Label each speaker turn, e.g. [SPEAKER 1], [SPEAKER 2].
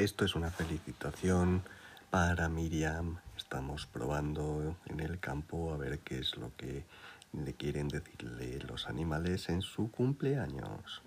[SPEAKER 1] Esto es una felicitación para Miriam. Estamos probando en el campo a ver qué es lo que le quieren decirle los animales en su cumpleaños.